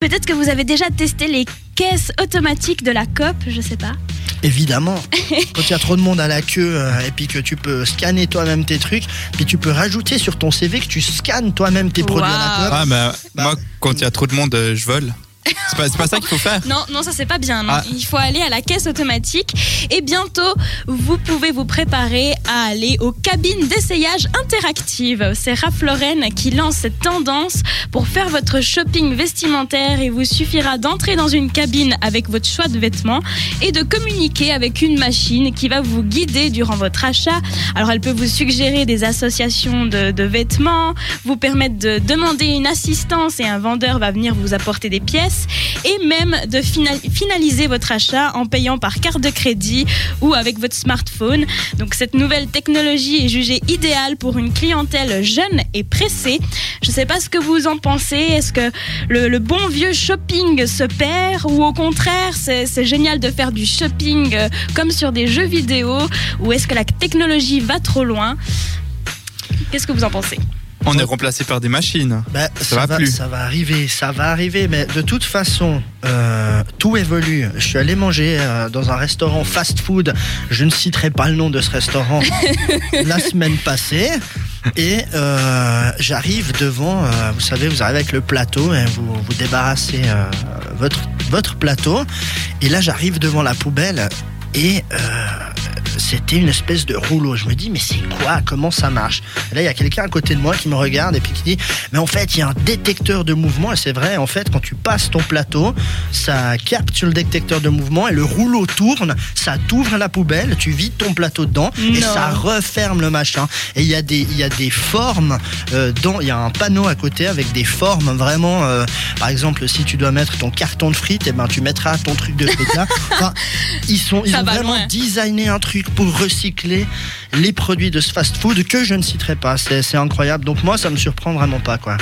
Peut-être que vous avez déjà testé les caisses automatiques de la COP, je sais pas. Évidemment, quand il y a trop de monde à la queue euh, et puis que tu peux scanner toi-même tes trucs, puis tu peux rajouter sur ton CV que tu scannes toi-même tes produits à la. COP. Ah, mais Bah. moi, quand il y a trop de monde, euh, je vole. C'est pas, ça qu'il faut faire. Non, non, ça c'est pas bien. non. Ah. Il faut aller à la caisse automatique et bientôt vous pouvez vous préparer à aller aux cabines d'essayage interactives. C'est Ralph Lauren qui lance cette tendance pour faire votre shopping vestimentaire. Il vous suffira d'entrer dans une cabine avec votre choix de vêtements et de communiquer avec une machine qui va vous guider durant votre achat. Alors elle peut vous suggérer des associations de, de vêtements, vous permettre de demander une assistance et un vendeur va venir vous apporter des pièces et même de fina- finaliser votre achat en payant par carte de crédit ou avec votre smartphone. Donc cette nouvelle technologie est jugée idéale pour une clientèle jeune et pressée. Je ne sais pas ce que vous en pensez. Est-ce que le, bon vieux shopping se perd ou au contraire c'est c'est génial de faire du shopping euh, comme sur des jeux vidéo ou est-ce que la technologie va trop loin? Qu'est-ce que vous en pensez? On est remplacé par des machines. Bah, ça, va va, plus. ça va arriver, ça va arriver, mais de toute façon, euh, tout évolue. Je suis allé manger euh, dans un restaurant fast-food, je ne citerai pas le nom de ce restaurant, la semaine passée. Et euh, j'arrive devant, euh, vous savez, vous arrivez avec le plateau et vous vous débarrassez euh, votre, votre plateau. Et là, j'arrive devant la poubelle et euh, c'était une espèce de rouleau. Je me dis, mais c'est quoi? Comment ça marche? Et Là, il y a quelqu'un à côté de moi qui me regarde et puis qui dit, mais en fait, il y a un détecteur de mouvement. Et c'est vrai, en fait, quand tu passes ton plateau, ça capte sur le détecteur de mouvement et le rouleau tourne, ça t'ouvre la poubelle, tu vides ton plateau dedans et ça referme le machin. Et il y a des, il y a des formes euh, dans, il y a un panneau à côté avec des formes vraiment. euh, par exemple, si tu dois mettre ton carton de frites, et ben tu mettras ton truc de là. Enfin, ils sont, ils Ça ont vraiment loin. designé un truc pour recycler les produits de ce fast-food que je ne citerai pas. C'est incroyable. Donc moi, ça me surprend vraiment pas quoi.